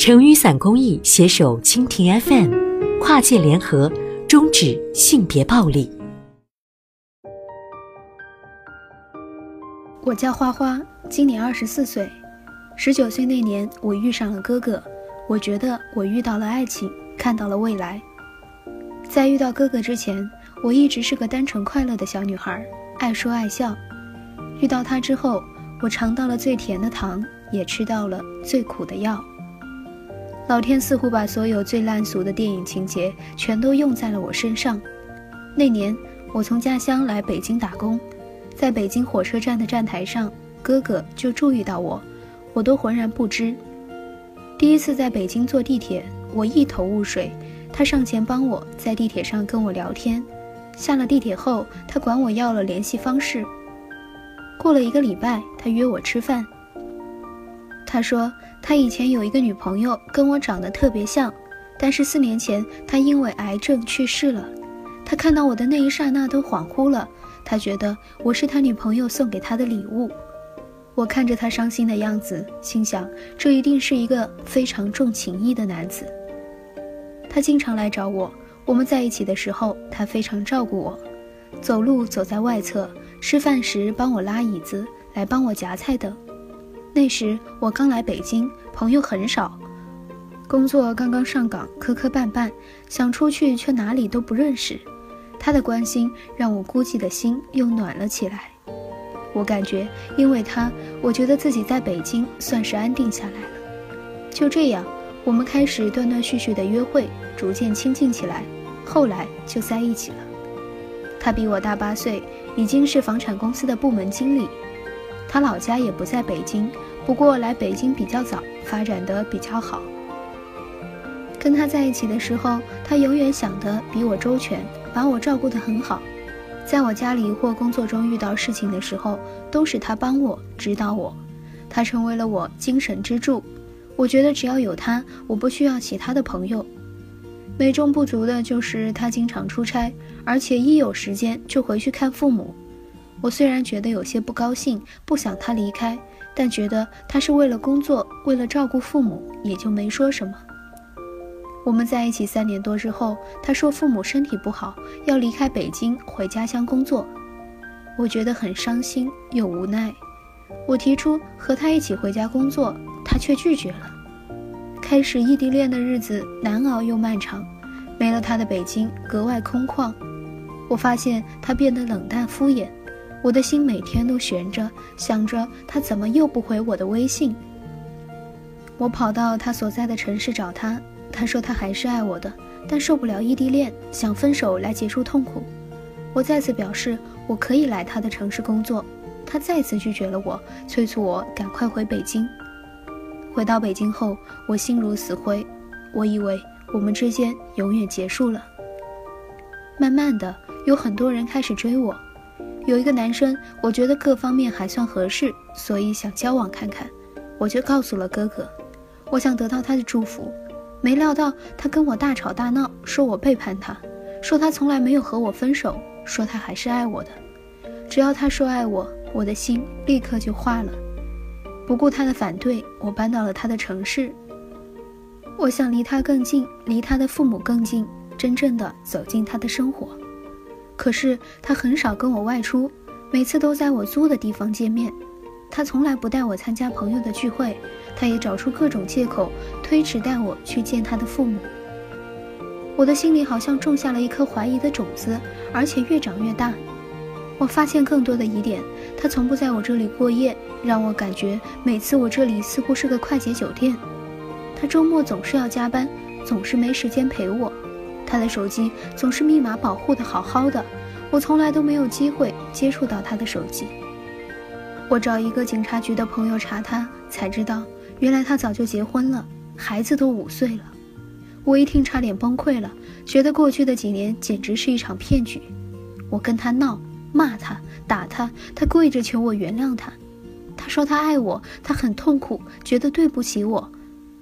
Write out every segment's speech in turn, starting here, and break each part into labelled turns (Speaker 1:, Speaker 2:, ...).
Speaker 1: 成雨伞公益携手蜻蜓 FM，跨界联合，终止性别暴力。
Speaker 2: 我叫花花，今年二十四岁。十九岁那年，我遇上了哥哥，我觉得我遇到了爱情，看到了未来。在遇到哥哥之前，我一直是个单纯快乐的小女孩，爱说爱笑。遇到他之后，我尝到了最甜的糖，也吃到了最苦的药。老天似乎把所有最烂俗的电影情节全都用在了我身上。那年，我从家乡来北京打工，在北京火车站的站台上，哥哥就注意到我，我都浑然不知。第一次在北京坐地铁，我一头雾水，他上前帮我在地铁上跟我聊天。下了地铁后，他管我要了联系方式。过了一个礼拜，他约我吃饭。他说他以前有一个女朋友，跟我长得特别像，但是四年前他因为癌症去世了。他看到我的那一刹那都恍惚了，他觉得我是他女朋友送给他的礼物。我看着他伤心的样子，心想这一定是一个非常重情义的男子。他经常来找我，我们在一起的时候，他非常照顾我，走路走在外侧，吃饭时帮我拉椅子，来帮我夹菜等。那时我刚来北京，朋友很少，工作刚刚上岗，磕磕绊绊，想出去却哪里都不认识。他的关心让我孤寂的心又暖了起来。我感觉，因为他，我觉得自己在北京算是安定下来了。就这样，我们开始断断续续的约会，逐渐亲近起来，后来就在一起了。他比我大八岁，已经是房产公司的部门经理。他老家也不在北京，不过来北京比较早，发展的比较好。跟他在一起的时候，他永远想的比我周全，把我照顾得很好。在我家里或工作中遇到事情的时候，都是他帮我指导我，他成为了我精神支柱。我觉得只要有他，我不需要其他的朋友。美中不足的就是他经常出差，而且一有时间就回去看父母。我虽然觉得有些不高兴，不想他离开，但觉得他是为了工作，为了照顾父母，也就没说什么。我们在一起三年多之后，他说父母身体不好，要离开北京回家乡工作。我觉得很伤心又无奈。我提出和他一起回家工作，他却拒绝了。开始异地恋的日子难熬又漫长，没了他的北京格外空旷。我发现他变得冷淡敷衍。我的心每天都悬着，想着他怎么又不回我的微信。我跑到他所在的城市找他，他说他还是爱我的，但受不了异地恋，想分手来结束痛苦。我再次表示我可以来他的城市工作，他再次拒绝了我，催促我赶快回北京。回到北京后，我心如死灰，我以为我们之间永远结束了。慢慢的，有很多人开始追我。有一个男生，我觉得各方面还算合适，所以想交往看看，我就告诉了哥哥，我想得到他的祝福。没料到他跟我大吵大闹，说我背叛他，说他从来没有和我分手，说他还是爱我的。只要他说爱我，我的心立刻就化了。不顾他的反对，我搬到了他的城市。我想离他更近，离他的父母更近，真正的走进他的生活。可是他很少跟我外出，每次都在我租的地方见面。他从来不带我参加朋友的聚会，他也找出各种借口推迟带我去见他的父母。我的心里好像种下了一颗怀疑的种子，而且越长越大。我发现更多的疑点，他从不在我这里过夜，让我感觉每次我这里似乎是个快捷酒店。他周末总是要加班，总是没时间陪我。他的手机总是密码保护的好好的，我从来都没有机会接触到他的手机。我找一个警察局的朋友查他，才知道原来他早就结婚了，孩子都五岁了。我一听差点崩溃了，觉得过去的几年简直是一场骗局。我跟他闹，骂他，打他，他跪着求我原谅他。他说他爱我，他很痛苦，觉得对不起我。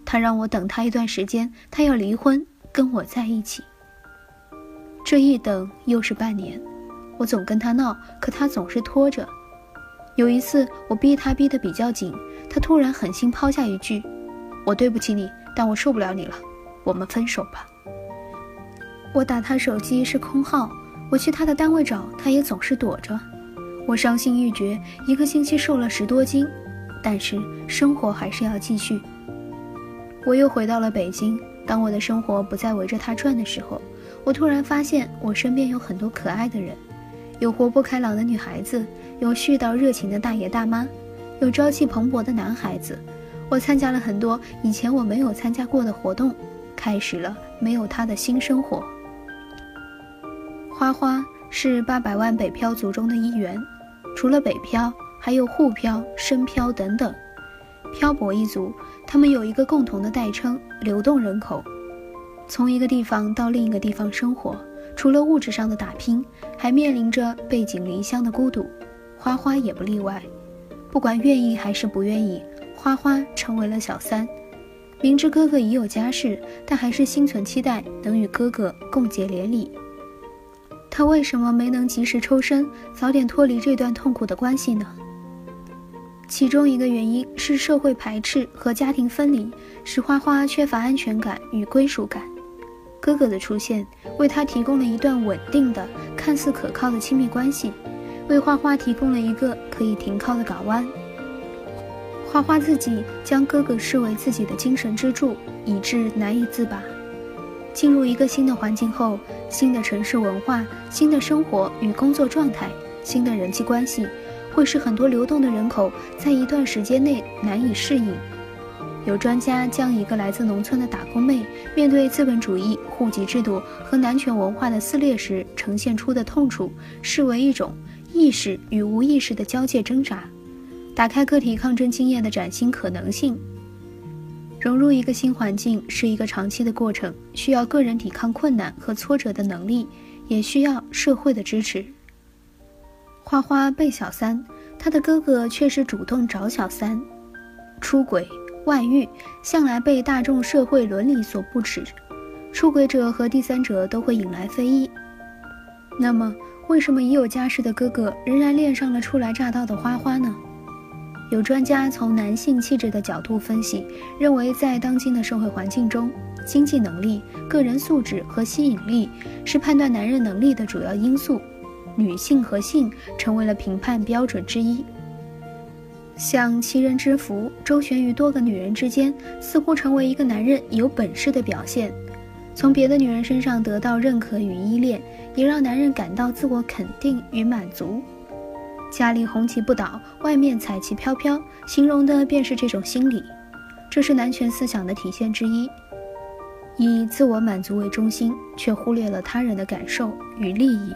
Speaker 2: 他让我等他一段时间，他要离婚，跟我在一起。这一等又是半年，我总跟他闹，可他总是拖着。有一次我逼他逼得比较紧，他突然狠心抛下一句：“我对不起你，但我受不了你了，我们分手吧。我打他手机是空号，我去他的单位找他也总是躲着。我伤心欲绝，一个星期瘦了十多斤，但是生活还是要继续。我又回到了北京，当我的生活不再围着他转的时候，我突然发现我身边有很多可爱的人，有活泼开朗的女孩子，有絮叨热情的大爷大妈，有朝气蓬勃的男孩子。我参加了很多以前我没有参加过的活动，开始了没有他的新生活。花花是八百万北漂族中的一员，除了北漂，还有沪漂、深漂等等。漂泊一族，他们有一个共同的代称——流动人口。从一个地方到另一个地方生活，除了物质上的打拼，还面临着背井离乡的孤独。花花也不例外。不管愿意还是不愿意，花花成为了小三。明知哥哥已有家室，但还是心存期待，能与哥哥共结连理。他为什么没能及时抽身，早点脱离这段痛苦的关系呢？其中一个原因是社会排斥和家庭分离，使花花缺乏安全感与归属感。哥哥的出现为他提供了一段稳定的、看似可靠的亲密关系，为花花提供了一个可以停靠的港湾。花花自己将哥哥视为自己的精神支柱，以致难以自拔。进入一个新的环境后，新的城市文化、新的生活与工作状态、新的人际关系，会使很多流动的人口在一段时间内难以适应。有专家将一个来自农村的打工妹面对资本主义、户籍制度和男权文化的撕裂时呈现出的痛楚，视为一种意识与无意识的交界挣扎，打开个体抗争经验的崭新可能性。融入一个新环境是一个长期的过程，需要个人抵抗困难和挫折的能力，也需要社会的支持。花花被小三，他的哥哥却是主动找小三，出轨、外遇向来被大众社会伦理所不齿，出轨者和第三者都会引来非议。那么，为什么已有家室的哥哥仍然恋上了初来乍到的花花呢？有专家从男性气质的角度分析，认为在当今的社会环境中，经济能力、个人素质和吸引力是判断男人能力的主要因素，女性和性成为了评判标准之一。像七人之福周旋于多个女人之间，似乎成为一个男人有本事的表现。从别的女人身上得到认可与依恋，也让男人感到自我肯定与满足。家里红旗不倒，外面彩旗飘飘，形容的便是这种心理。这是男权思想的体现之一，以自我满足为中心，却忽略了他人的感受与利益。